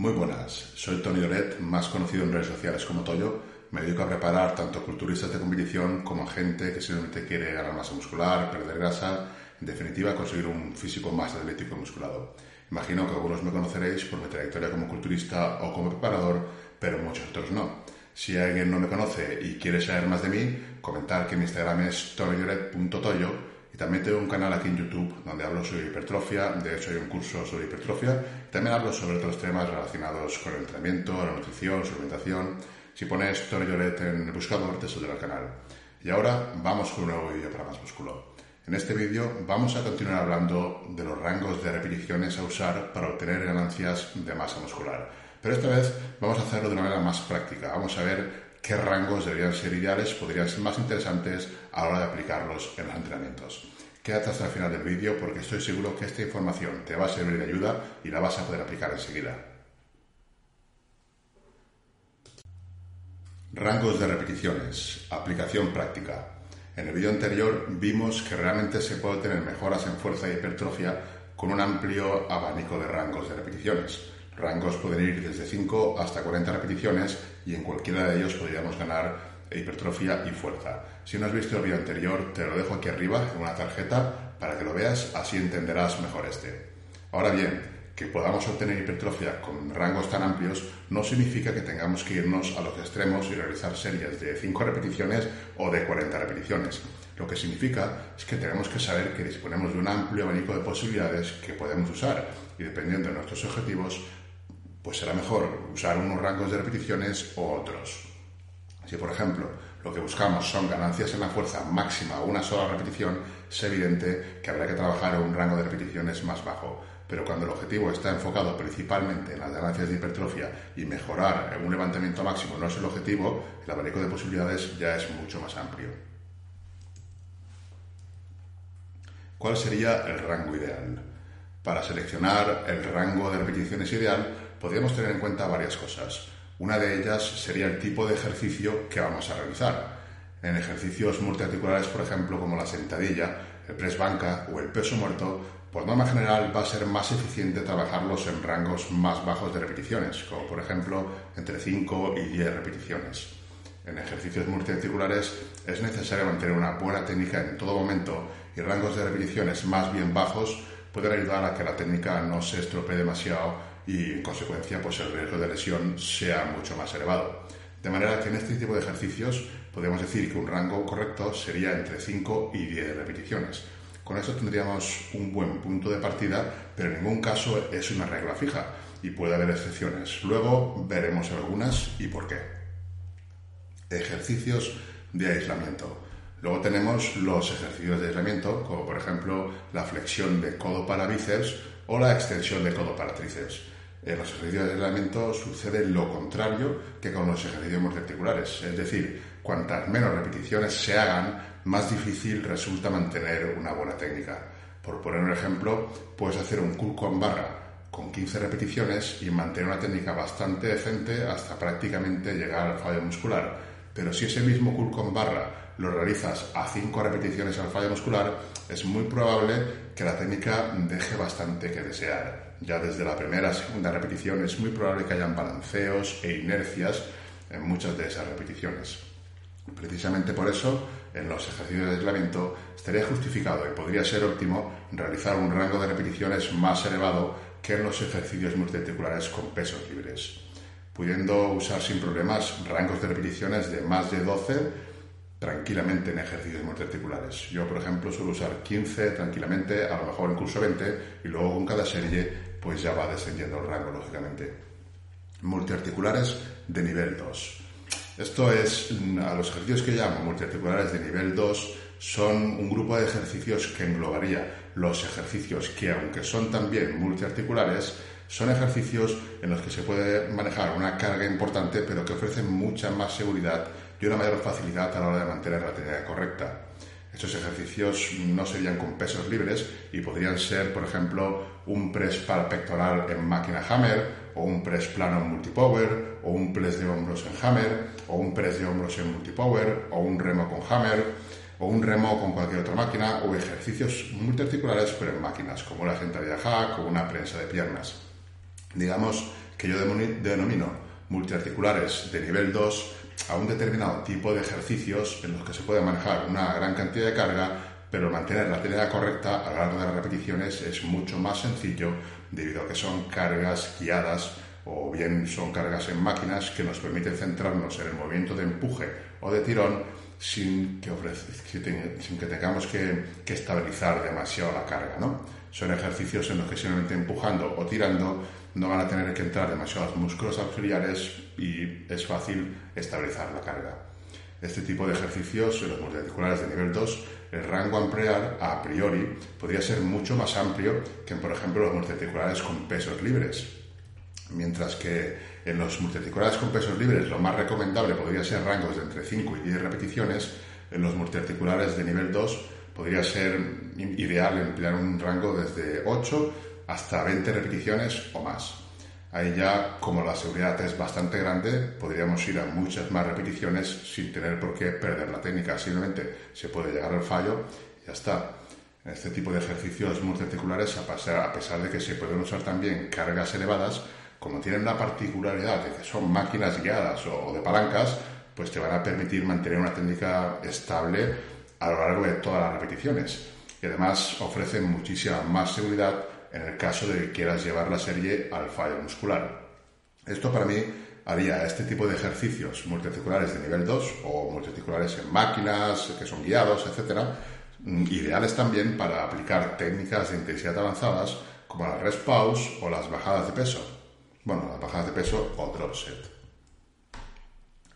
Muy buenas, soy Tony Loret, más conocido en redes sociales como Toyo. Me dedico a preparar tanto culturistas de competición como gente que simplemente quiere ganar masa muscular, perder grasa, en definitiva conseguir un físico más atlético y musculado. Imagino que algunos me conoceréis por mi trayectoria como culturista o como preparador, pero muchos otros no. Si alguien no me conoce y quiere saber más de mí, comentar que mi Instagram es tonyoret.toyo también tengo un canal aquí en YouTube donde hablo sobre hipertrofia, de hecho hay un curso sobre hipertrofia. También hablo sobre otros temas relacionados con el entrenamiento, la nutrición, suplementación. Si pones Tony Lloret en el buscador te saldrá el canal. Y ahora vamos con un nuevo vídeo para más músculo. En este vídeo vamos a continuar hablando de los rangos de repeticiones a usar para obtener ganancias de masa muscular. Pero esta vez vamos a hacerlo de una manera más práctica. Vamos a ver qué rangos deberían ser ideales, podrían ser más interesantes a la hora de aplicarlos en los entrenamientos. Quédate hasta el final del vídeo porque estoy seguro que esta información te va a servir de ayuda y la vas a poder aplicar enseguida. Rangos de repeticiones. Aplicación práctica. En el vídeo anterior vimos que realmente se puede tener mejoras en fuerza y hipertrofia con un amplio abanico de rangos de repeticiones. Rangos pueden ir desde 5 hasta 40 repeticiones y en cualquiera de ellos podríamos ganar hipertrofia y fuerza. Si no has visto el vídeo anterior, te lo dejo aquí arriba en una tarjeta para que lo veas, así entenderás mejor este. Ahora bien, que podamos obtener hipertrofia con rangos tan amplios no significa que tengamos que irnos a los extremos y realizar series de 5 repeticiones o de 40 repeticiones. Lo que significa es que tenemos que saber que disponemos de un amplio abanico de posibilidades que podemos usar y dependiendo de nuestros objetivos pues será mejor usar unos rangos de repeticiones o otros. Si, por ejemplo, lo que buscamos son ganancias en la fuerza máxima a una sola repetición, es evidente que habrá que trabajar en un rango de repeticiones más bajo. Pero cuando el objetivo está enfocado principalmente en las ganancias de hipertrofia y mejorar en un levantamiento máximo no es el objetivo, el abanico de posibilidades ya es mucho más amplio. ¿Cuál sería el rango ideal? Para seleccionar el rango de repeticiones ideal, podríamos tener en cuenta varias cosas. Una de ellas sería el tipo de ejercicio que vamos a realizar. En ejercicios multiarticulares, por ejemplo, como la sentadilla, el press banca o el peso muerto, por norma general va a ser más eficiente trabajarlos en rangos más bajos de repeticiones, como por ejemplo entre 5 y 10 repeticiones. En ejercicios multiarticulares es necesario mantener una buena técnica en todo momento y rangos de repeticiones más bien bajos pueden ayudar a que la técnica no se estropee demasiado y en consecuencia pues el riesgo de lesión sea mucho más elevado. De manera que en este tipo de ejercicios podemos decir que un rango correcto sería entre 5 y 10 repeticiones. Con esto tendríamos un buen punto de partida, pero en ningún caso es una regla fija y puede haber excepciones. Luego veremos algunas y por qué. Ejercicios de aislamiento. Luego tenemos los ejercicios de aislamiento, como por ejemplo la flexión de codo para bíceps o la extensión de codo para tríceps. En los ejercicios de aislamiento sucede lo contrario que con los ejercicios multiarticulares, es decir, cuantas menos repeticiones se hagan, más difícil resulta mantener una buena técnica. Por poner un ejemplo, puedes hacer un curl con barra con 15 repeticiones y mantener una técnica bastante decente hasta prácticamente llegar al fallo muscular. Pero si ese mismo curl con barra lo realizas a 5 repeticiones al fallo muscular, es muy probable que la técnica deje bastante que desear. Ya desde la primera, segunda repetición es muy probable que hayan balanceos e inercias en muchas de esas repeticiones. Precisamente por eso, en los ejercicios de aislamiento estaría justificado y podría ser óptimo realizar un rango de repeticiones más elevado que en los ejercicios multiarticulares con pesos libres, pudiendo usar sin problemas rangos de repeticiones de más de 12 tranquilamente en ejercicios multiarticulares. Yo, por ejemplo, suelo usar 15 tranquilamente, a lo mejor incluso 20, y luego con cada serie pues ya va descendiendo el rango, lógicamente. Multiarticulares de nivel 2. Esto es, a los ejercicios que llamo multiarticulares de nivel 2, son un grupo de ejercicios que englobaría los ejercicios que, aunque son también multiarticulares, son ejercicios en los que se puede manejar una carga importante, pero que ofrecen mucha más seguridad y una mayor facilidad a la hora de mantener la técnica correcta. Estos ejercicios no serían con pesos libres y podrían ser, por ejemplo, un press para pectoral en máquina hammer, o un press plano en multipower, o un press de hombros en hammer, o un press de hombros en multipower, o un remo con hammer, o un remo con cualquier otra máquina, o ejercicios multiarticulares pero en máquinas, como la sentadilla hack o una prensa de piernas. Digamos que yo denomino multiarticulares de nivel 2 a un determinado tipo de ejercicios en los que se puede manejar una gran cantidad de carga, pero mantener la técnica correcta a lo largo de las repeticiones es mucho más sencillo debido a que son cargas guiadas o bien son cargas en máquinas que nos permiten centrarnos en el movimiento de empuje o de tirón sin que, tengamos que, que, estabilizar demasiado la carga. ¿no? Son ejercicios en los que simplemente empujando o tirando no van a tener que entrar demasiados músculos auxiliares y es fácil estabilizar la carga. Este tipo de ejercicios, en los multiarticulares de nivel 2, el rango a emplear a priori podría ser mucho más amplio que por ejemplo, los multiarticulares con pesos libres. Mientras que en los multiarticulares con pesos libres lo más recomendable podría ser rangos de entre 5 y 10 repeticiones, en los multiarticulares de nivel 2 podría ser ideal emplear un rango desde 8 hasta 20 repeticiones o más. Ahí ya, como la seguridad es bastante grande, podríamos ir a muchas más repeticiones sin tener por qué perder la técnica. Simplemente se puede llegar al fallo y ya está. En este tipo de ejercicios multiarticulares, a a pesar de que se pueden usar también cargas elevadas, como tienen la particularidad de que son máquinas guiadas o de palancas, pues te van a permitir mantener una técnica estable a lo largo de todas las repeticiones. Y además ofrecen muchísima más seguridad en el caso de que quieras llevar la serie al fallo muscular. Esto para mí haría este tipo de ejercicios multiarticulares de nivel 2 o multiarticulares en máquinas que son guiados, etcétera, mm, ideales también para aplicar técnicas de intensidad avanzadas como la rest pause o las bajadas de peso. Bueno, las bajadas de peso o drop set.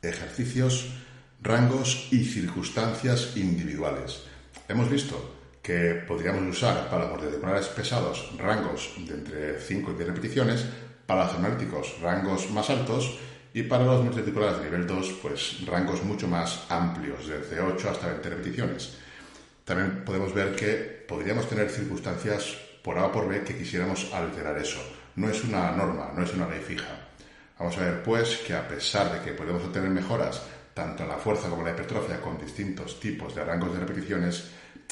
Ejercicios, rangos y circunstancias individuales. Hemos visto que podríamos usar para los multiarticulares pesados rangos de entre 5 y 10 repeticiones, para los analíticos rangos más altos y para los multiarticulares de nivel 2 pues rangos mucho más amplios, desde 8 hasta 20 repeticiones. También podemos ver que podríamos tener circunstancias por A o por B que quisiéramos alterar eso. No es una norma, no es una ley fija. Vamos a ver pues que a pesar de que podemos obtener mejoras tanto en la fuerza como en la hipertrofia con distintos tipos de rangos de repeticiones,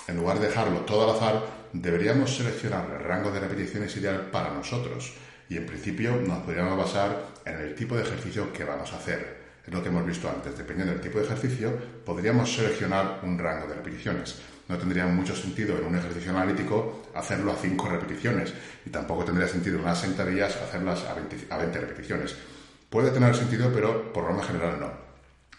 en lugar de dejarlo todo al azar, deberíamos seleccionar el rango de repeticiones ideal para nosotros y en principio nos podríamos basar en el tipo de ejercicio que vamos a hacer. Es lo que hemos visto antes. Dependiendo del tipo de ejercicio, podríamos seleccionar un rango de repeticiones. No tendría mucho sentido en un ejercicio analítico hacerlo a 5 repeticiones y tampoco tendría sentido en unas sentadillas hacerlas a 20, a 20 repeticiones. Puede tener sentido, pero por norma general no.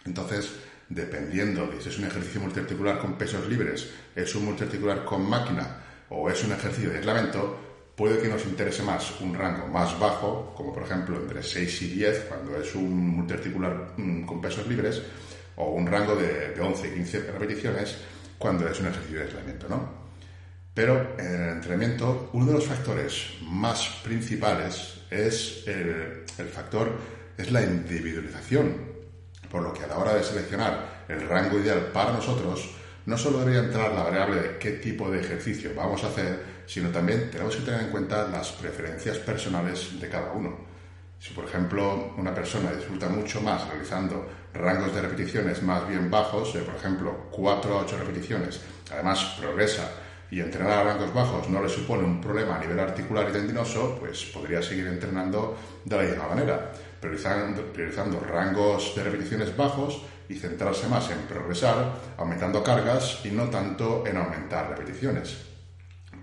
Entonces, dependiendo de si es un ejercicio multiarticular con pesos libres, es un multiarticular con máquina o es un ejercicio de aislamiento, puede que nos interese más un rango más bajo, como por ejemplo entre 6 y 10, cuando es un multiarticular mm, con pesos libres, o un rango de, 11 y 15 repeticiones, cuando es un ejercicio de aislamiento, ¿no? Pero en el entrenamiento, uno de los factores más principales es el, el factor, es la individualización por lo que a la hora de seleccionar el rango ideal para nosotros, no solo debería entrar la variable de qué tipo de ejercicio vamos a hacer, sino también tenemos que tener en cuenta las preferencias personales de cada uno. Si, por ejemplo, una persona disfruta mucho más realizando rangos de repeticiones más bien bajos, por ejemplo, 4 a 8 repeticiones, además progresa y entrenar a rangos bajos no le supone un problema a nivel articular y tendinoso, pues podría seguir entrenando de la misma manera priorizando, rangos de repeticiones bajos y centrarse más en progresar, aumentando cargas y no tanto en aumentar repeticiones.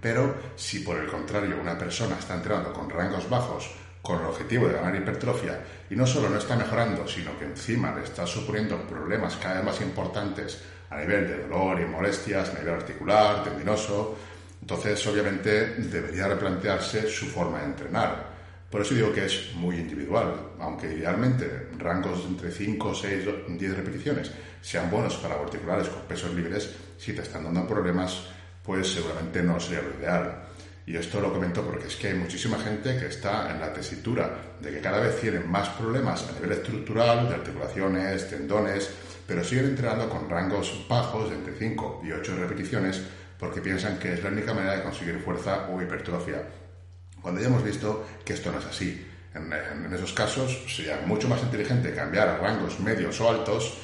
Pero si por el contrario una persona está entrenando con rangos bajos con el objetivo de ganar hipertrofia y no solo no está mejorando, sino que encima le está suponiendo problemas cada vez más importantes a nivel de dolor y molestias, a nivel articular, tendinoso, entonces obviamente debería replantearse su forma de entrenar por eso digo que es muy individual, aunque idealmente rangos entre 5, 6, 10 repeticiones sean buenos para articulares con pesos libres, si te están dando problemas, pues seguramente no sería lo ideal. Y esto lo comento porque es que hay muchísima gente que está en la tesitura de que cada vez tienen más problemas a nivel estructural, de articulaciones, tendones, pero siguen entrenando con rangos bajos de entre 5 y 8 repeticiones porque piensan que es la única manera de conseguir fuerza o hipertrofia cuando ya hemos visto que esto no es así. En, esos casos sería mucho más inteligente cambiar a rangos medios o altos,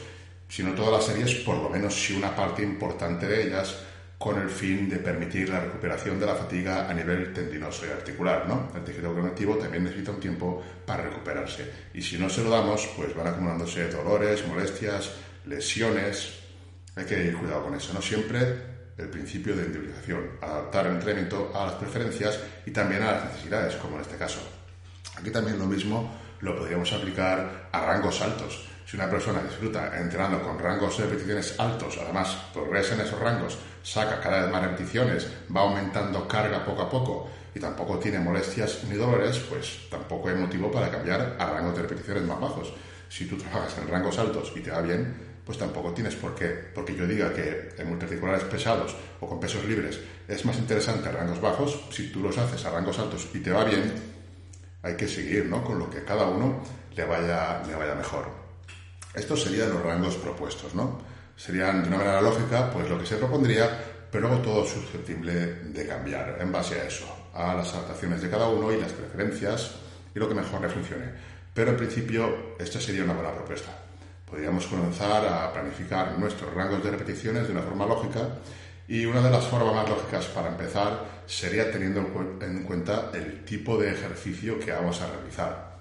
si no todas las series, por lo menos si una parte importante de ellas con el fin de permitir la recuperación de la fatiga a nivel tendinoso y articular. ¿no? El tejido conectivo también necesita un tiempo para recuperarse y si no se lo damos, pues van acumulándose dolores, molestias, lesiones. Hay que ir cuidado con eso, no siempre el principio de individualización, adaptar el entrenamiento a las preferencias y también a las necesidades, como en este caso. Aquí también lo mismo lo podríamos aplicar a rangos altos. Si una persona disfruta entrenando con rangos de repeticiones altos, además progresa en esos rangos, saca cada vez más repeticiones, va aumentando carga poco a poco y tampoco tiene molestias ni dolores, pues tampoco hay motivo para cambiar a rangos de repeticiones más bajos. Si tú trabajas en rangos altos y te va bien, pues tampoco tienes por qué. Porque yo diga que en multiarticulares pesados o con pesos libres es más interesante a rangos bajos, si tú los haces a rangos altos y te va bien, hay que seguir ¿no? con lo que cada uno le vaya, le vaya mejor. Estos serían los rangos propuestos, ¿no? Serían de una manera lógica, pues lo que se propondría, pero luego todo susceptible de cambiar en base a eso, a las adaptaciones de cada uno y las preferencias y lo que mejor le funcione. Pero en principio, esta sería una buena propuesta. Podríamos comenzar a planificar nuestros rangos de repeticiones de una forma lógica y una de las formas más lógicas para empezar sería teniendo en cuenta el tipo de ejercicio que vamos a realizar.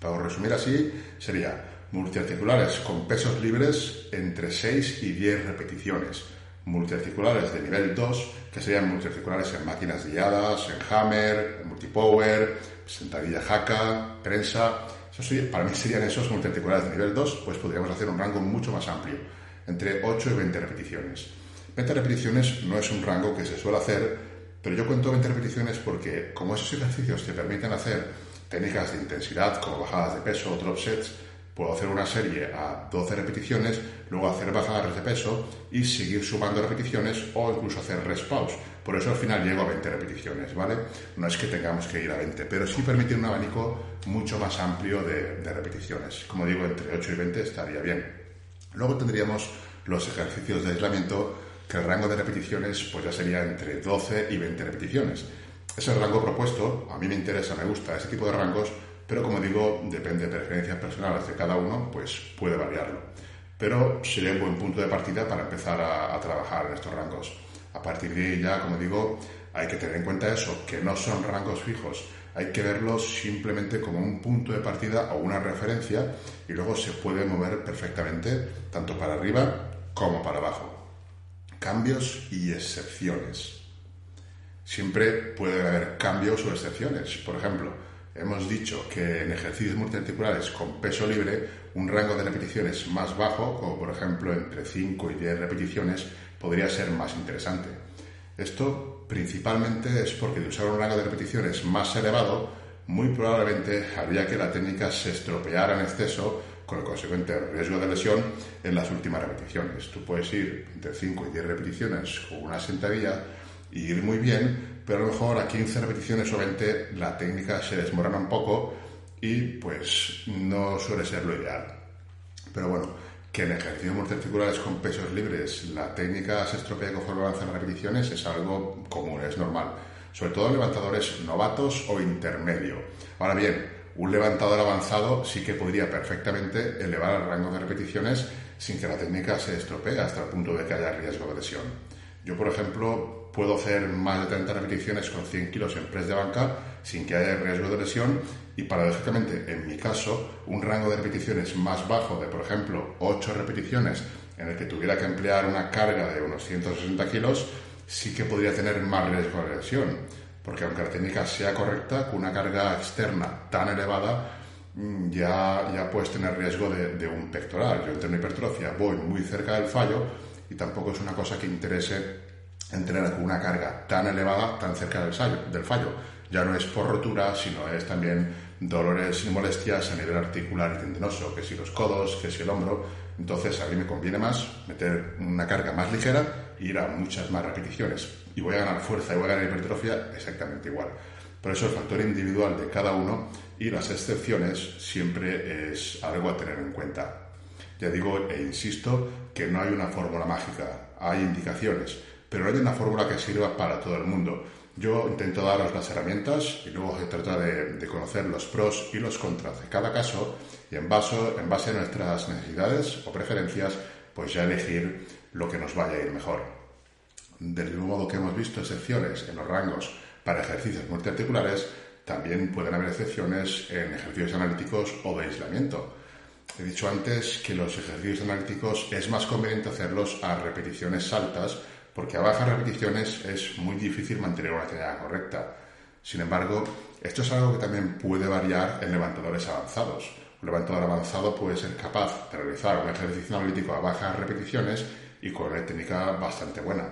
Para resumir así, sería multiarticulares con pesos libres entre 6 y 10 repeticiones. Multiarticulares de nivel 2, que serían multiarticulares en máquinas guiadas, en hammer, multipower, sentadilla jaca, prensa. Para mí serían esos multiarticulares de nivel 2, pues podríamos hacer un rango mucho más amplio, entre 8 y 20 repeticiones. 20 repeticiones no es un rango que se suele hacer, pero yo cuento 20 repeticiones porque como esos ejercicios te permiten hacer técnicas de intensidad como bajadas de peso drop sets, puedo hacer una serie a 12 repeticiones, luego hacer bajadas de peso y seguir sumando repeticiones o incluso hacer rest pause. Por eso al final llego a 20 repeticiones, ¿vale? No es que tengamos que ir a 20, pero sí permite un abanico mucho más amplio de, repeticiones. Como digo, entre 8 y 20 estaría bien. Luego tendríamos los ejercicios de aislamiento que el rango de repeticiones pues ya sería entre 12 y 20 repeticiones. Es el rango propuesto, a mí me interesa, me gusta ese tipo de rangos, pero como digo, depende de preferencias personales de cada uno, pues puede variarlo. Pero sería un buen punto de partida para empezar a, a trabajar en estos rangos. A partir de ahí ya, como digo, hay que tener en cuenta eso, que no son rangos fijos, hay que verlos simplemente como un punto de partida o una referencia y luego se puede mover perfectamente tanto para arriba como para abajo cambios y excepciones. Siempre puede haber cambios o excepciones. Por ejemplo, hemos dicho que en ejercicios multiarticulares con peso libre, un rango de repeticiones más bajo, como por ejemplo entre 5 y 10 repeticiones, podría ser más interesante. Esto principalmente es porque de usar un rango de repeticiones más elevado, muy probablemente haría que la técnica se estropeara en exceso con el consecuente riesgo de lesión en las últimas repeticiones. Tú puedes ir entre 5 y 10 repeticiones con una sentadilla y ir muy bien, pero a lo mejor a 15 repeticiones o 20 la técnica se desmorona un poco y pues no suele ser lo ideal. Pero bueno, que en ejercicios multiarticulares con pesos libres la técnica se estropea conforme avanzan las repeticiones es algo común, es normal. Sobre todo en levantadores novatos o intermedio. Ahora bien, un levantador avanzado sí que podría perfectamente elevar el rango de repeticiones sin que la técnica se estropee hasta el punto de que haya riesgo de lesión. Yo, por ejemplo, puedo hacer más de 30 repeticiones con 100 kilos en press de banca sin que haya riesgo de lesión y paradójicamente, en mi caso, un rango de repeticiones más bajo de, por ejemplo, 8 repeticiones en el que tuviera que emplear una carga de unos 160 kilos, sí que podría tener más riesgo de lesión porque aunque la técnica sea correcta, con una carga externa tan elevada, mm, ya, ya puedes tener riesgo de, un pectoral. Yo entreno hipertrofia, voy muy cerca del fallo y tampoco es una cosa que interese entrenar con una carga tan elevada, tan cerca del, fallo. Ya no es por rotura, sino es también dolores y molestias a nivel articular y tendinoso, que si los codos, que si el hombro. Entonces a mí me conviene más meter una carga más ligera e ir a muchas más repeticiones y voy a ganar fuerza y voy a ganar hipertrofia exactamente igual. Por eso el factor individual de cada uno y las excepciones siempre es algo a tener en cuenta. Ya digo e insisto que no hay una fórmula mágica, hay indicaciones, pero no hay una fórmula que sirva para todo el mundo. Yo intento daros las herramientas y luego se trata de, conocer los pros y los contras de cada caso y en base, en base a nuestras necesidades o preferencias, pues ya elegir lo que nos vaya a ir mejor. Del mismo modo que hemos visto excepciones en los rangos para ejercicios multiarticulares, también pueden haber excepciones en ejercicios analíticos o de aislamiento. He dicho antes que los ejercicios analíticos es más conveniente hacerlos a repeticiones altas porque a bajas repeticiones es muy difícil mantener una técnica correcta. Sin embargo, esto es algo que también puede variar en levantadores avanzados. Un levantador avanzado puede ser capaz de realizar un ejercicio analítico a bajas repeticiones y con una técnica bastante buena.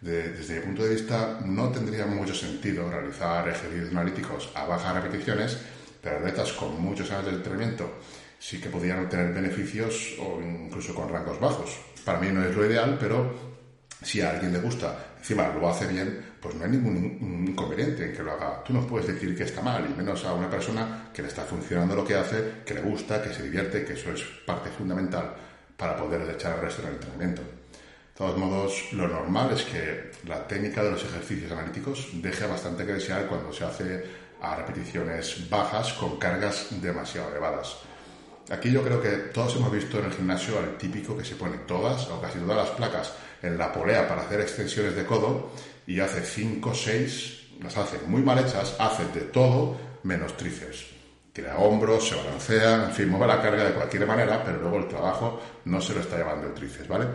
desde mi punto de vista, no tendría mucho sentido realizar ejercicios analíticos a bajas repeticiones, pero atletas con muchos años de entrenamiento sí que podrían obtener beneficios o incluso con rangos bajos. Para mí no es lo ideal, pero si a alguien le gusta, encima lo hace bien, pues no hay ningún inconveniente en que lo haga. Tú no puedes decir que está mal, y menos a una persona que le está funcionando lo que hace, que le gusta, que se divierte, que eso es parte fundamental para poder echar el resto del entrenamiento. De todos modos, lo normal es que la técnica de los ejercicios analíticos deje bastante que desear cuando se hace a repeticiones bajas con cargas demasiado elevadas. Aquí yo creo que todos hemos visto en el gimnasio al típico que se pone todas o casi todas las placas en la polea para hacer extensiones de codo y hace 5 o 6, las hace muy mal hechas, hace de todo menos tríceps. Tira hombros, se balancea, en fin, mueve la carga de cualquier manera, pero luego el trabajo no se lo está llevando el tríceps, ¿vale?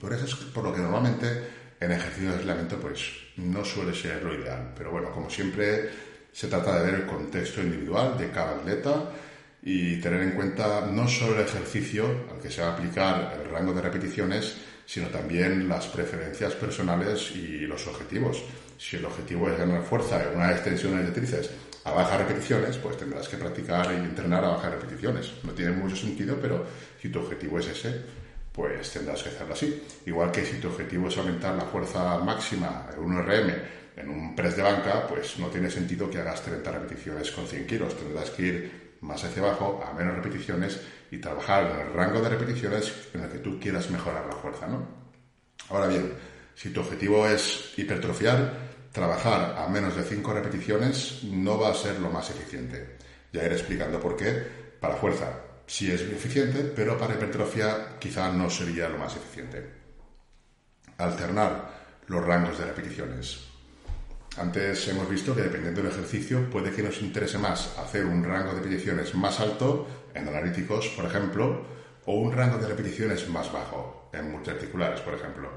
Por eso es por lo que normalmente en ejercicio de aislamiento pues no suele ser lo ideal. Pero bueno, como siempre se trata de ver el contexto individual de cada atleta y tener en cuenta no solo el ejercicio al que se va a aplicar el rango de repeticiones, sino también las preferencias personales y los objetivos. Si el objetivo es ganar fuerza en una extensión de tríceps a bajas repeticiones, pues tendrás que practicar y entrenar a bajas repeticiones. No tiene mucho sentido, pero si tu objetivo es ese, pues tendrás que hacerlo así. Igual que si tu objetivo es aumentar la fuerza máxima en un RM en un press de banca, pues no tiene sentido que hagas 30 repeticiones con 100 kilos. Tendrás que ir más hacia abajo, a menos repeticiones y trabajar en el rango de repeticiones en el que tú quieras mejorar la fuerza, ¿no? Ahora bien, si tu objetivo es hipertrofiar, trabajar a menos de 5 repeticiones no va a ser lo más eficiente. Ya iré explicando por qué. Para fuerza sí es eficiente, pero para hipertrofia quizá no sería lo más eficiente. Alternar los rangos de repeticiones. Antes hemos visto que dependiendo del ejercicio puede que nos interese más hacer un rango de repeticiones más alto en analíticos, por ejemplo, o un rango de repeticiones más bajo en multiarticulares, por ejemplo.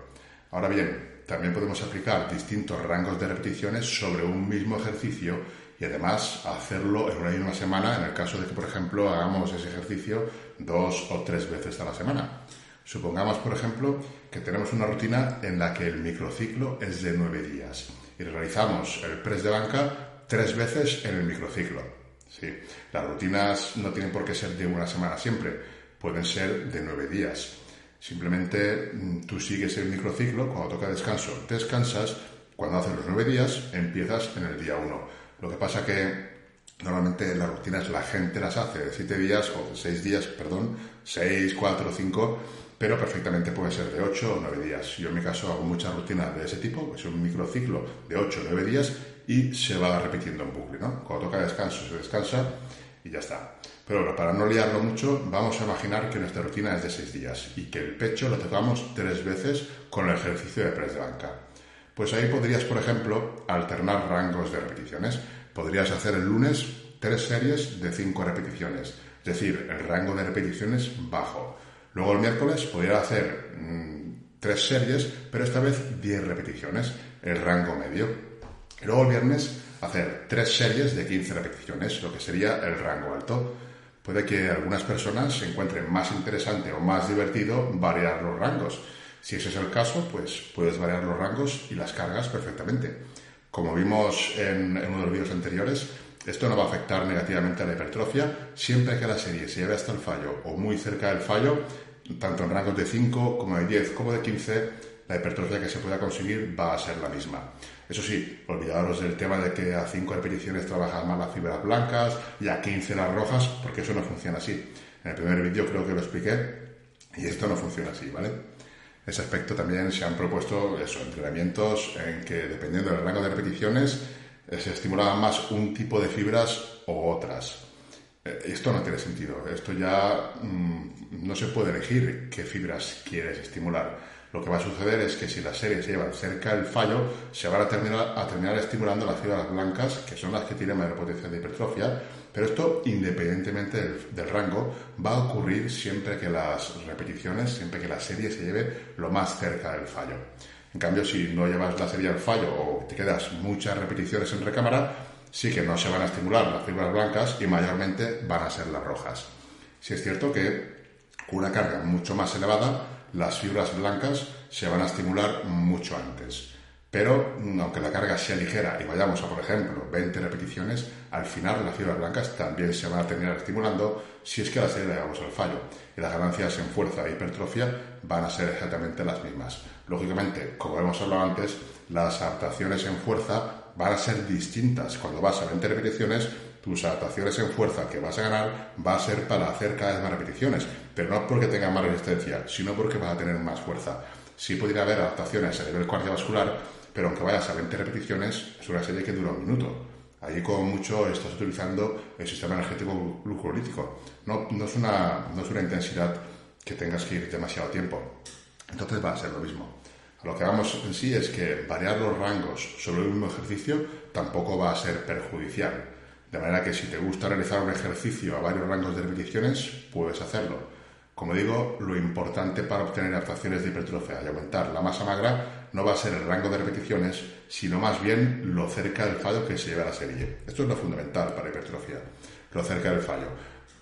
Ahora bien, también podemos aplicar distintos rangos de repeticiones sobre un mismo ejercicio y además hacerlo en una misma semana en el caso de que, por ejemplo, hagamos ese ejercicio dos o tres veces a la semana. Supongamos, por ejemplo, que tenemos una rutina en la que el microciclo es de nueve días y realizamos el press de banca tres veces en el microciclo. ¿sí? Las rutinas no tienen por qué ser de una semana siempre, pueden ser de nueve días. Simplemente mm, tú sigues el microciclo, cuando toca descanso, descansas, cuando haces los nueve días, empiezas en el día uno. Lo que pasa que normalmente las rutinas la gente las hace de siete días o de seis días, perdón, seis, cuatro, cinco, pero perfectamente puede ser de 8 o 9 días. Yo en mi caso hago muchas rutinas de ese tipo, es un microciclo de 8 o 9 días y se va repitiendo en bucle, ¿no? Cuando toca descanso se descansa y ya está. Pero bueno, para no liarlo mucho, vamos a imaginar que nuestra rutina es de 6 días y que el pecho lo tocamos 3 veces con el ejercicio de press de banca. Pues ahí podrías, por ejemplo, alternar rangos de repeticiones. Podrías hacer el lunes 3 series de 5 repeticiones, es decir, el rango de repeticiones bajo. Luego el miércoles podría hacer mm, tres series, pero esta vez 10 repeticiones, el rango medio. Luego el viernes hacer tres series de 15 repeticiones, lo que sería el rango alto. Puede que algunas personas se encuentren más interesante o más divertido variar los rangos. Si ese es el caso, pues puedes variar los rangos y las cargas perfectamente. Como vimos en, en uno de los vídeos anteriores, esto no va a afectar negativamente a la hipertrofia siempre que la serie se lleve hasta el fallo o muy cerca del fallo, tanto en rangos de 5 como de 10 como de 15, la hipertrofia que se pueda conseguir va a ser la misma. Eso sí, olvidaros del tema de que a 5 repeticiones trabajan más las fibras blancas y a 15 las rojas, porque eso no funciona así. En el primer vídeo creo que lo expliqué y esto no funciona así, ¿vale? Ese aspecto también se han propuesto eso, entrenamientos en que dependiendo del rango de repeticiones eh, se estimulaban más un tipo de fibras o otras. Eh, esto no tiene sentido. Esto ya mm, no se puede elegir qué fibras quieres estimular. lo que va a suceder es que si las series se llevan cerca del fallo, se van a terminar, a terminar estimulando las fibras blancas, que son las que tienen mayor potencial de hipertrofia, pero esto, independientemente del, rango, va a ocurrir siempre que las repeticiones, siempre que la serie se lleve lo más cerca del fallo. En cambio, si no llevas la serie al fallo o te quedas muchas repeticiones en recámara, sí que no se van a estimular las fibras blancas y mayormente van a ser las rojas. Si es cierto que una carga mucho más elevada las fibras blancas se van a estimular mucho antes. Pero mm, aunque la carga sea ligera y vayamos a, por ejemplo, 20 repeticiones, al final las fibras blancas también se van a terminar estimulando si es que a la serie le damos al fallo. Y las ganancias en fuerza e hipertrofia van a ser exactamente las mismas. Lógicamente, como hemos hablado antes, las adaptaciones en fuerza van a ser distintas. Cuando vas a 20 repeticiones, tus adaptaciones en fuerza que vas a ganar va a ser para hacer cada vez más repeticiones, pero no porque tenga más resistencia, sino porque vas a tener más fuerza. Sí podría haber adaptaciones a nivel cardiovascular, pero aunque vayas a 20 repeticiones, es una serie que dura un minuto. Allí como mucho estás utilizando el sistema energético glucolítico. No, no, es una, no es una intensidad que tengas que ir demasiado tiempo. Entonces va a ser lo mismo. Lo que vamos en sí es que variar los rangos sobre un mismo ejercicio tampoco va a ser perjudicial. De manera que si te gusta realizar un ejercicio a varios rangos de repeticiones, puedes hacerlo. Como digo, lo importante para obtener adaptaciones de hipertrofia y aumentar la masa magra no va a ser el rango de repeticiones, sino más bien lo cerca del fallo que se lleva la serie. Esto es lo fundamental para hipertrofia, lo cerca del fallo.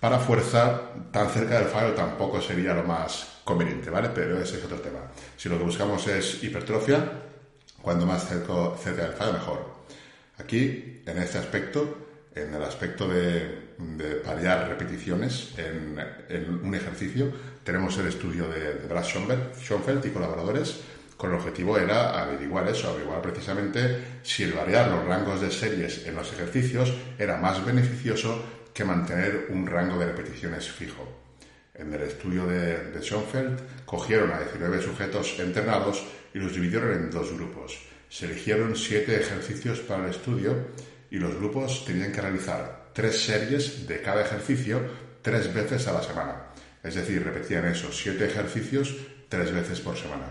Para fuerza, tan cerca del fallo tampoco sería lo más conveniente, ¿vale? Pero ese es otro tema. Si lo que buscamos es hipertrofia, cuando más cerca, cerca del fallo, mejor. Aquí, en este aspecto, en el aspecto de, variar repeticiones en, un ejercicio, tenemos el estudio de, de Brad Schoenfeld y colaboradores, con el objetivo era averiguar eso, averiguar precisamente si el variar los rangos de series en los ejercicios era más beneficioso que mantener un rango de repeticiones fijo. En el estudio de, de Schoenfeld cogieron a 19 sujetos entrenados y los dividieron en dos grupos. Se eligieron siete ejercicios para el estudio y los grupos tenían que realizar tres series de cada ejercicio tres veces a la semana. Es decir, repetían esos siete ejercicios tres veces por semana.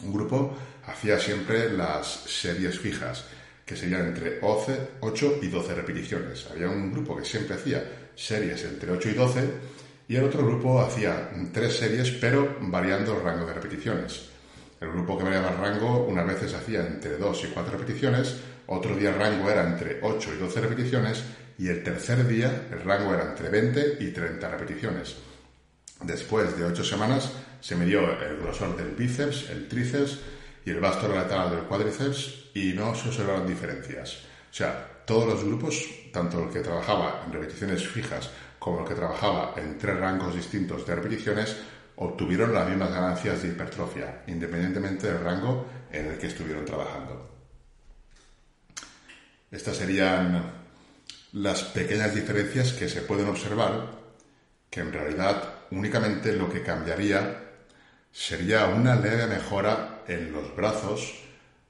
Un grupo hacía siempre las series fijas, que serían entre 8 y 12 repeticiones. Había un grupo que siempre hacía series entre 8 y 12 y el otro grupo hacía tres series pero variando el rango de repeticiones. El grupo que variaba el rango unas veces hacía entre 2 y 4 repeticiones, otro día el rango era entre 8 y 12 repeticiones y el tercer día el rango era entre 20 y 30 repeticiones. Después de 8 semanas se midió el grosor del bíceps, el tríceps y el vasto lateral del cuádriceps y no se observaron diferencias. O sea, todos los grupos, tanto el que trabajaba en repeticiones fijas como el que trabajaba en tres rangos distintos de repeticiones, obtuvieron las mismas ganancias de hipertrofia, independientemente del rango en el que estuvieron trabajando. Estas serían las pequeñas diferencias que se pueden observar, que en realidad únicamente lo que cambiaría sería una leve mejora en los brazos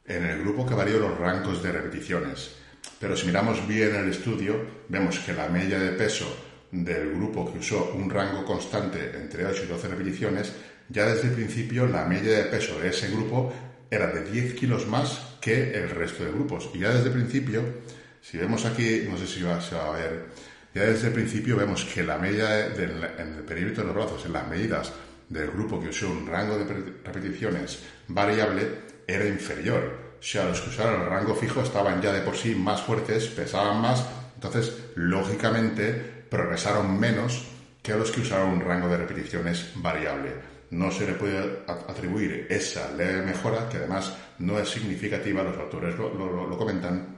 en el grupo que varió los rangos de repeticiones. Pero si miramos bien el estudio, vemos que la media de peso del grupo que usó un rango constante entre 8 y 12 repeticiones, ya desde el principio la media de peso de ese grupo era de 10 kilos más que el resto de grupos. Y ya desde el principio, si vemos aquí, no sé si va, se va a ver, ya desde el principio vemos que la media en el perímetro de los brazos, en las medidas del grupo que usó un rango de repeticiones variable, era inferior. O sea, los que usaron el rango fijo estaban ya de por sí más fuertes, pesaban más, entonces, lógicamente, progresaron menos que los que usaron un rango de repeticiones variable no se le puede atribuir esa leve mejora, que además no es significativa, los autores lo, comentan,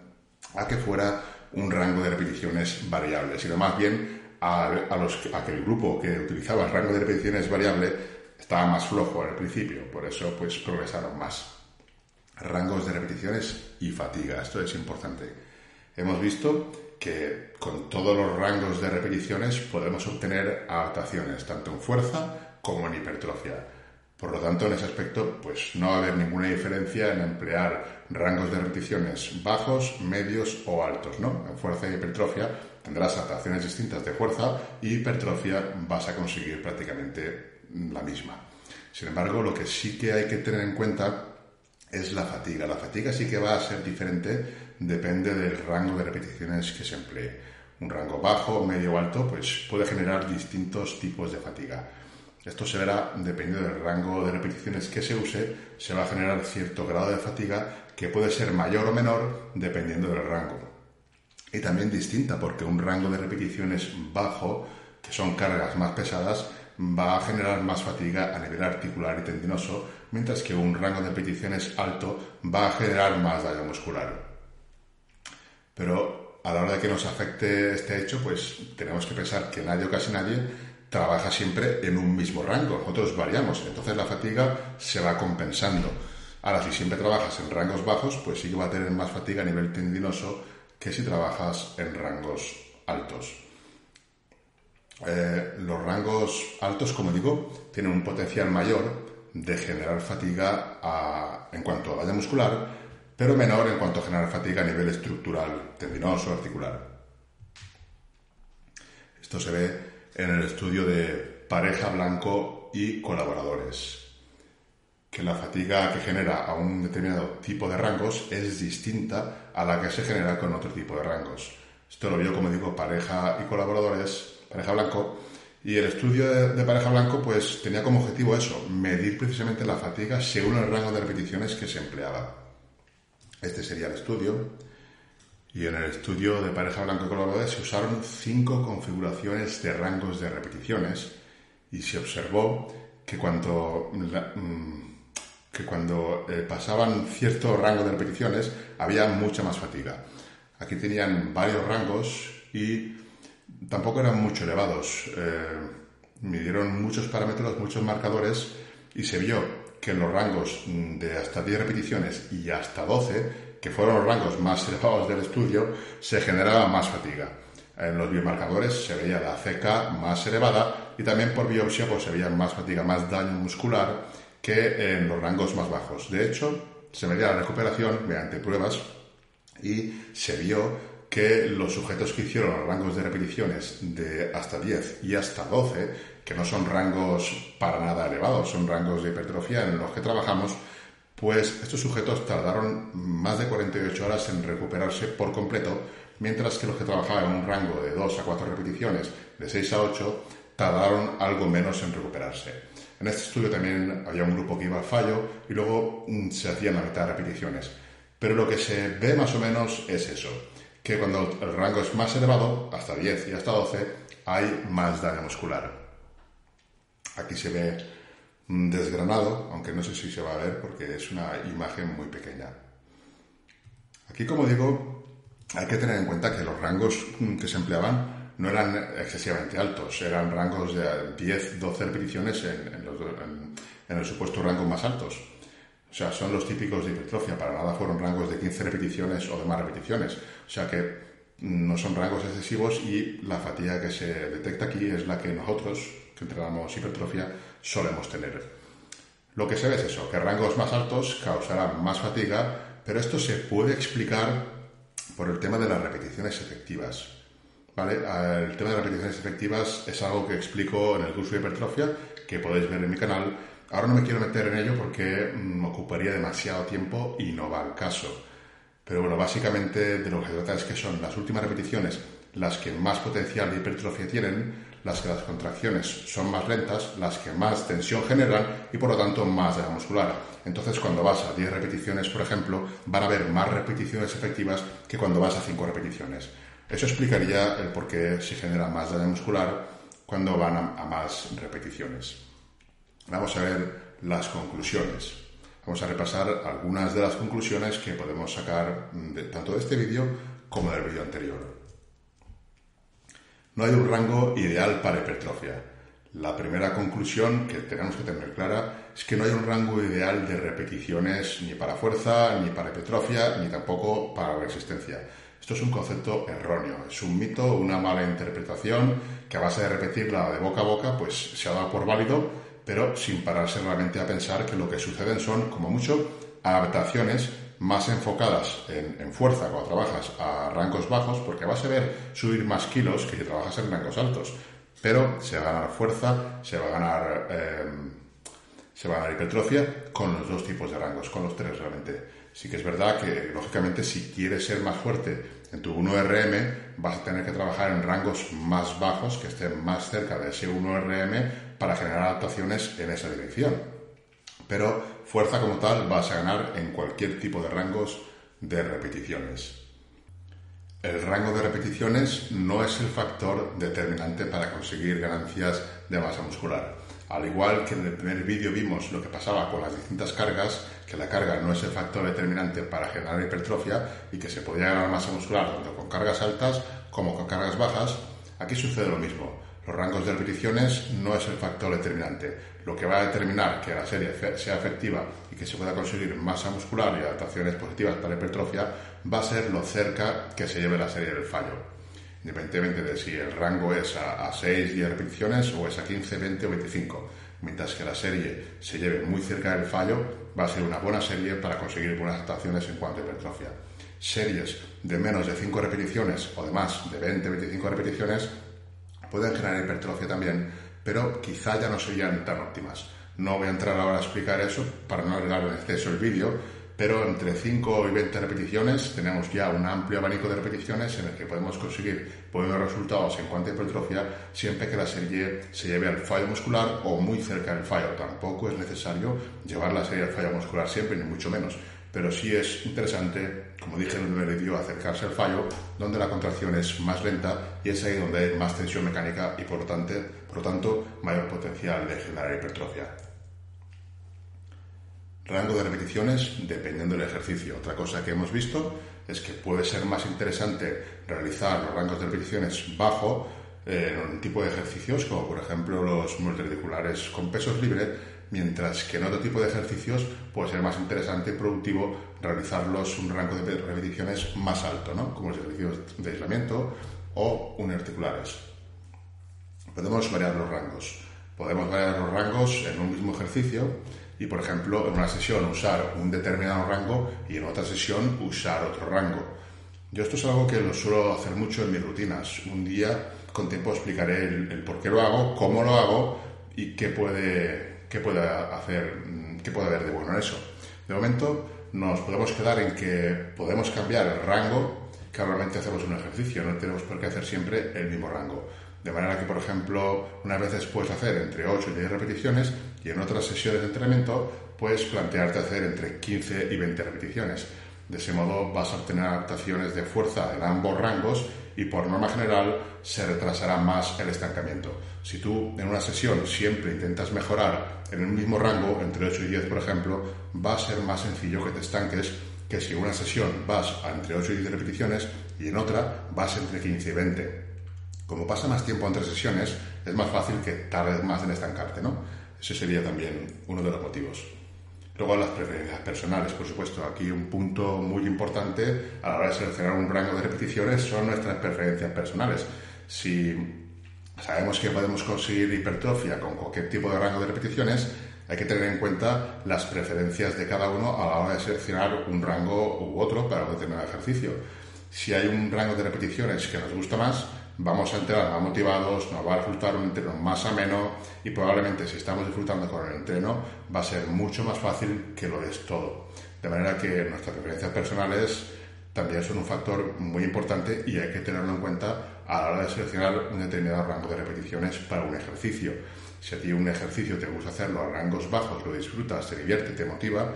a que fuera un rango de repeticiones variable, sino más bien a, los, a que el grupo que utilizaba el rango de repeticiones variable estaba más flojo al principio, por eso pues progresaron más. Rangos de repeticiones y fatiga, esto es importante. Hemos visto que con todos los rangos de repeticiones podemos obtener adaptaciones, tanto en fuerza como en hipertrofia. Por lo tanto, en ese aspecto, pues no va a haber ninguna diferencia en emplear rangos de repeticiones bajos, medios o altos, ¿no? En fuerza y hipertrofia tendrás adaptaciones distintas de fuerza y hipertrofia vas a conseguir prácticamente la misma. Sin embargo, lo que sí que hay que tener en cuenta es la fatiga. La fatiga sí que va a ser diferente, depende del rango de repeticiones que se emplee. Un rango bajo, medio o alto, pues puede generar distintos tipos de fatiga. Esto se verá dependiendo del rango de repeticiones que se use, se va a generar cierto grado de fatiga que puede ser mayor o menor dependiendo del rango. Y también distinta, porque un rango de repeticiones bajo, que son cargas más pesadas, va a generar más fatiga a nivel articular y tendinoso, mientras que un rango de repeticiones alto va a generar más daño muscular. Pero a la hora de que nos afecte este hecho, pues tenemos que pensar que nadie o casi nadie trabaja siempre en un mismo rango. Nosotros variamos, entonces la fatiga se va compensando. Ahora, si siempre trabajas en rangos bajos, pues sí que va a tener más fatiga a nivel tendinoso que si trabajas en rangos altos. Eh, los rangos altos, como digo, tienen un potencial mayor de generar fatiga en cuanto a daño muscular, pero menor en cuanto a generar fatiga a nivel estructural, tendinoso, articular. Esto se ve en el estudio de pareja blanco y colaboradores, que la fatiga que genera a un determinado tipo de rangos es distinta a la que se genera con otro tipo de rangos. Esto lo vio, como digo, pareja y colaboradores pareja blanco, y el estudio de, pareja blanco pues tenía como objetivo eso, medir precisamente la fatiga según el rango de repeticiones que se empleaba. Este sería el estudio. Y en el estudio de pareja blanco y colaboradores se usaron cinco configuraciones de rangos de repeticiones y se observó que cuando, mm, que cuando eh, pasaban cierto rango de repeticiones había mucha más fatiga. Aquí tenían varios rangos y tampoco eran mucho elevados. Eh, midieron muchos parámetros, muchos marcadores y se vio que en los rangos de hasta 10 repeticiones y hasta 12, que fueron los rangos más elevados del estudio, se generaba más fatiga. En los biomarcadores se veía la CK más elevada y también por biopsia pues, se veía más fatiga, más daño muscular que en los rangos más bajos. De hecho, se medía la recuperación mediante pruebas y se vio que los sujetos que hicieron los rangos de repeticiones de hasta 10 y hasta 12, que no son rangos para nada elevados, son rangos de hipertrofia en los que trabajamos, pues estos sujetos tardaron más de 48 horas en recuperarse por completo, mientras que los que trabajaban un rango de 2 a 4 repeticiones, de 6 a 8, tardaron algo menos en recuperarse. En este estudio también había un grupo que iba al fallo y luego mm, se hacían la mitad de repeticiones. Pero lo que se ve más o menos es eso que cuando el rango es más elevado, hasta 10 y hasta 12, hay más daño muscular. Aquí se ve desgranado, aunque no sé si se va a ver porque es una imagen muy pequeña. Aquí, como digo, hay que tener en cuenta que los rangos que se empleaban no eran excesivamente altos, eran rangos de 10, 12 repeticiones en, en, el supuesto rango más altos. O sea, son los típicos de hipertrofia, para nada fueron rangos de 15 repeticiones o de más repeticiones. O sea que no son rangos excesivos y la fatiga que se detecta aquí es la que nosotros, que entrenamos hipertrofia, solemos tener. Lo que se ve es eso, que rangos más altos causarán más fatiga, pero esto se puede explicar por el tema de las repeticiones efectivas. ¿Vale? El tema de las repeticiones efectivas es algo que explico en el curso de hipertrofia, que podéis ver en mi canal, Ahora no me quiero meter en ello porque me ocuparía demasiado tiempo y no va al caso. Pero bueno, básicamente de lo que se trata es que son las últimas repeticiones las que más potencial de hipertrofia tienen, las que las contracciones son más lentas, las que más tensión generan y por lo tanto más daño muscular. Entonces cuando vas a 10 repeticiones, por ejemplo, van a haber más repeticiones efectivas que cuando vas a 5 repeticiones. Eso explicaría el por qué se genera más daño muscular cuando van a más repeticiones. Vamos a ver las conclusiones. Vamos a repasar algunas de las conclusiones que podemos sacar tanto de este vídeo como del vídeo anterior. No hay un rango ideal para hipertrofia. La primera conclusión que tenemos que tener clara es que no hay un rango ideal de repeticiones ni para fuerza, ni para hipertrofia, ni tampoco para resistencia. Esto es un concepto erróneo, es un mito, una mala interpretación que a base de repetirla de boca a boca, pues se ha dado por válido pero sin pararse realmente a pensar que lo que suceden son, como mucho, adaptaciones más enfocadas en, fuerza cuando trabajas a rangos bajos, porque vas a ver subir más kilos que si trabajas en rangos altos, pero se va a ganar fuerza, se va a ganar, em, se va a ganar hipertrofia con los dos tipos de rangos, con los tres realmente. Sí que es verdad que, lógicamente, si quieres ser más fuerte en tu 1RM, vas a tener que trabajar en rangos más bajos, que estén más cerca de ese 1RM, para generar adaptaciones en esa dirección. Pero fuerza como tal vas a ganar en cualquier tipo de rangos de repeticiones. El rango de repeticiones no es el factor determinante para conseguir ganancias de masa muscular. Al igual que en el primer vídeo vimos lo que pasaba con las distintas cargas, que la carga no es el factor determinante para generar hipertrofia y que se podía ganar masa muscular tanto con cargas altas como con cargas bajas, aquí sucede lo mismo. Los rangos de repeticiones no es el factor determinante. Lo que va a determinar que la serie sea efectiva y que se pueda conseguir masa muscular y adaptaciones positivas para hipertrofia va a ser lo cerca que se lleve la serie del fallo. Independientemente de si el rango es a, 6, 10 repeticiones o es a 15, 20 o 25. Mientras que la serie se lleve muy cerca del fallo, va a ser una buena serie para conseguir buenas adaptaciones en cuanto a hipertrofia. Series de menos de 5 repeticiones o de más de 20, 25 repeticiones pueden generar hipertrofia también, pero quizá ya no serían tan óptimas. No voy a entrar ahora a explicar eso para no alargar en exceso el vídeo, pero entre 5 y 20 repeticiones tenemos ya un amplio abanico de repeticiones en el que podemos conseguir buenos resultados en cuanto a hipertrofia siempre que la serie se lleve al fallo muscular o muy cerca del fallo. Tampoco es necesario llevar la serie al fallo muscular siempre, ni mucho menos pero sí es interesante, como dije en el vídeo, acercarse al fallo donde la contracción es más lenta y es ahí donde hay más tensión mecánica y por lo tanto, por tanto mayor potencial de generar hipertrofia. Rango de repeticiones dependiendo del ejercicio. Otra cosa que hemos visto es que puede ser más interesante realizar los rangos de repeticiones bajo eh, en un tipo de ejercicios como por ejemplo los multiradiculares con pesos libres mientras que en otro tipo de ejercicios puede ser más interesante y productivo realizarlos un rango de repeticiones más alto, ¿no? como los ejercicios de aislamiento o uniarticulares. Podemos variar los rangos. Podemos variar los rangos en un mismo ejercicio y, por ejemplo, en una sesión usar un determinado rango y en otra sesión usar otro rango. Yo esto es algo que lo suelo hacer mucho en mis rutinas. Un día con tiempo explicaré el por qué lo hago, cómo lo hago y qué puede qué puede hacer, mm, qué puede haber de bueno en eso. De momento nos podemos quedar en que podemos cambiar el rango que realmente hacemos un ejercicio, no tenemos por qué hacer siempre el mismo rango. De manera que, por ejemplo, unas veces puedes hacer entre 8 y 10 repeticiones y en otras sesiones de entrenamiento puedes plantearte hacer entre 15 y 20 repeticiones. De ese modo vas a obtener adaptaciones de fuerza en ambos rangos y por norma general se retrasará más el estancamiento. Si tú en una sesión siempre intentas mejorar en el mismo rango, entre 8 y 10 por ejemplo, va a ser más sencillo que te estanques que si en una sesión vas a entre 8 y 10 repeticiones y en otra vas entre 15 y 20. Como pasa más tiempo entre sesiones, es más fácil que tardes más en estancarte, ¿no? Ese sería también uno de los motivos. Luego las preferencias personales, por supuesto. Aquí un punto muy importante a la hora de seleccionar un rango de repeticiones son nuestras preferencias personales. Si sabemos que podemos conseguir hipertrofia con cualquier tipo de rango de repeticiones, hay que tener en cuenta las preferencias de cada uno a la hora de seleccionar un rango u otro para un determinado ejercicio. Si hay un rango de repeticiones que nos gusta más, vamos a entrenar más motivados, nos va a resultar un entreno más ameno y probablemente si estamos disfrutando con el entreno va a ser mucho más fácil que lo es todo. De manera que nuestras preferencias personales también son un factor muy importante y hay que tenerlo en cuenta a la hora de seleccionar un determinado rango de repeticiones para un ejercicio. Si a ti un ejercicio te gusta hacerlo a rangos bajos, lo disfrutas, te divierte, te motiva,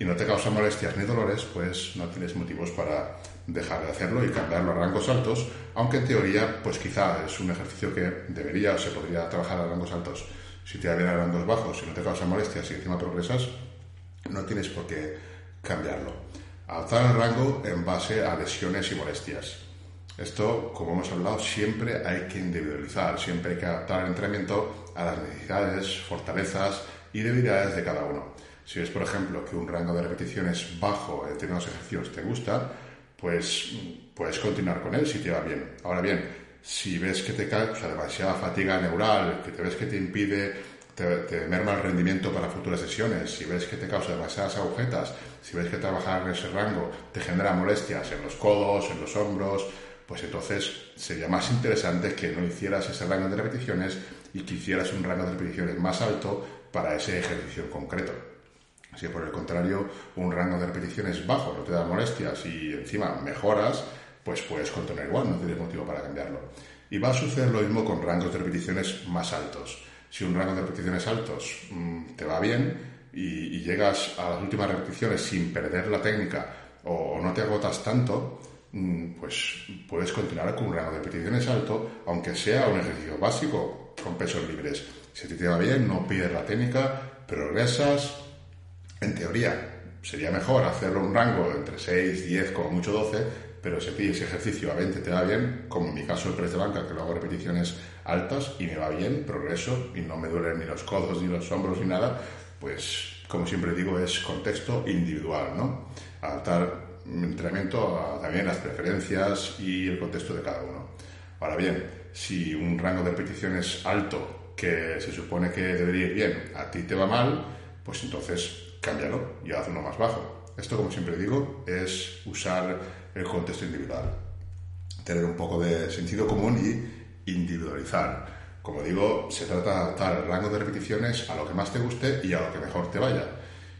y no te causa molestias ni dolores, pues no tienes motivos para dejar de hacerlo y cambiarlo a rangos altos, aunque en teoría, pues quizá es un ejercicio que debería o se podría trabajar a rangos altos. Si te bien a rangos bajos y no te causa molestias y encima progresas, no tienes por qué cambiarlo. Adaptar el rango en base a lesiones y molestias. Esto, como hemos hablado, siempre hay que individualizar, siempre hay que adaptar el entrenamiento a las necesidades, fortalezas y debilidades de cada uno. Si ves, por ejemplo, que un rango de repeticiones bajo en determinados ejercicios te gusta, pues puedes continuar con él si te va bien. Ahora bien, si ves que te causa demasiada fatiga neural, que te ves que te impide, te, merma el rendimiento para futuras sesiones, si ves que te causa demasiadas agujetas, si ves que trabajar en ese rango te genera molestias en los codos, en los hombros, pues entonces sería más interesante que no hicieras ese rango de repeticiones y que hicieras un rango de repeticiones más alto para ese ejercicio concreto. Si por el contrario un rango de repeticiones bajo no te da molestias y encima mejoras, pues puedes continuar igual, no tienes motivo para cambiarlo. Y va a suceder lo mismo con rangos de repeticiones más altos. Si un rango de repeticiones altos mm, te va bien y, llegas a las últimas repeticiones sin perder la técnica o, no te agotas tanto, mm, pues puedes continuar con un rango de repeticiones alto, aunque sea un ejercicio básico con pesos libres. Si te va bien, no pierdes la técnica, progresas. En teoría, sería mejor hacerlo un rango entre 6, 10, como mucho 12, pero si ese ejercicio a 20 te va bien, como en mi caso el press de banca, que lo hago repeticiones altas y me va bien, progreso y no me duelen ni los codos ni los hombros ni nada, pues como siempre digo es contexto individual, ¿no? Adaptar mi entrenamiento a también las preferencias y el contexto de cada uno. Ahora bien, si un rango de repeticiones alto que se supone que debería ir bien, a ti te va mal, pues entonces cámbialo y haz uno más bajo. Esto, como siempre digo, es usar el contexto individual. Tener un poco de sentido común y individualizar. Como digo, se trata de adaptar el rango de repeticiones a lo que más te guste y a lo que mejor te vaya.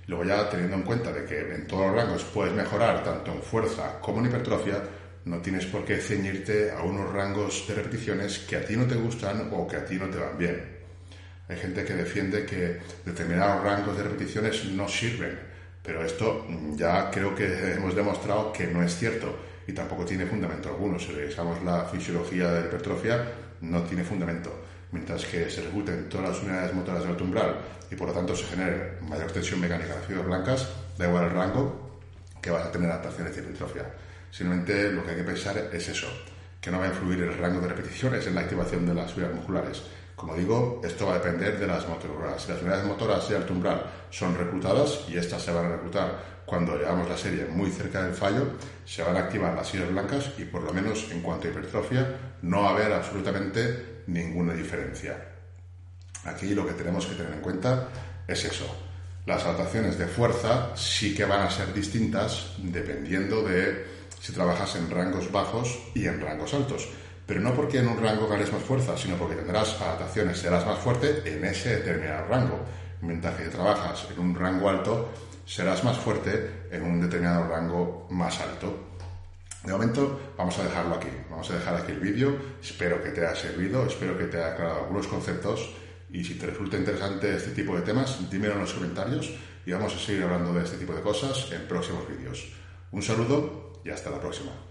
Luego ya teniendo en cuenta de que en todos los rangos puedes mejorar tanto en fuerza como en hipertrofia, no tienes por qué ceñirte a unos rangos de repeticiones que a ti no te gustan o que a ti no te van bien. Hay gente que defiende que determinados rangos de repeticiones no sirven, pero esto ya creo que hemos demostrado que no es cierto y tampoco tiene fundamento alguno. Si revisamos la fisiología de la hipertrofia, no tiene fundamento. Mientras que se recluten todas las unidades motoras del alto umbral y por lo tanto se genere mayor tensión mecánica en las fibras blancas, da igual el rango que vas a tener adaptaciones de hipertrofia. Simplemente lo que hay que pensar es eso, que no va a influir el rango de repeticiones en la activación de las fibras musculares como digo, esto va a depender de las motoras. Si las unidades motoras de alto umbral son reclutadas, y estas se van a reclutar cuando llevamos la serie muy cerca del fallo, se van a activar las sillas blancas y por lo menos en cuanto a hipertrofia no va a haber absolutamente ninguna diferencia. Aquí lo que tenemos que tener en cuenta es eso. Las adaptaciones de fuerza sí que van a ser distintas dependiendo de si trabajas en rangos bajos y en rangos altos pero no porque en un rango ganes más fuerza, sino porque tendrás adaptaciones, serás más fuerte en ese determinado rango. Mientras que trabajas en un rango alto, serás más fuerte en un determinado rango más alto. De momento vamos a dejarlo aquí, vamos a dejar aquí el vídeo, espero que te haya servido, espero que te haya aclarado algunos conceptos y si te resulta interesante este tipo de temas, dímelo en los comentarios y vamos a seguir hablando de este tipo de cosas en próximos vídeos. Un saludo y hasta la próxima.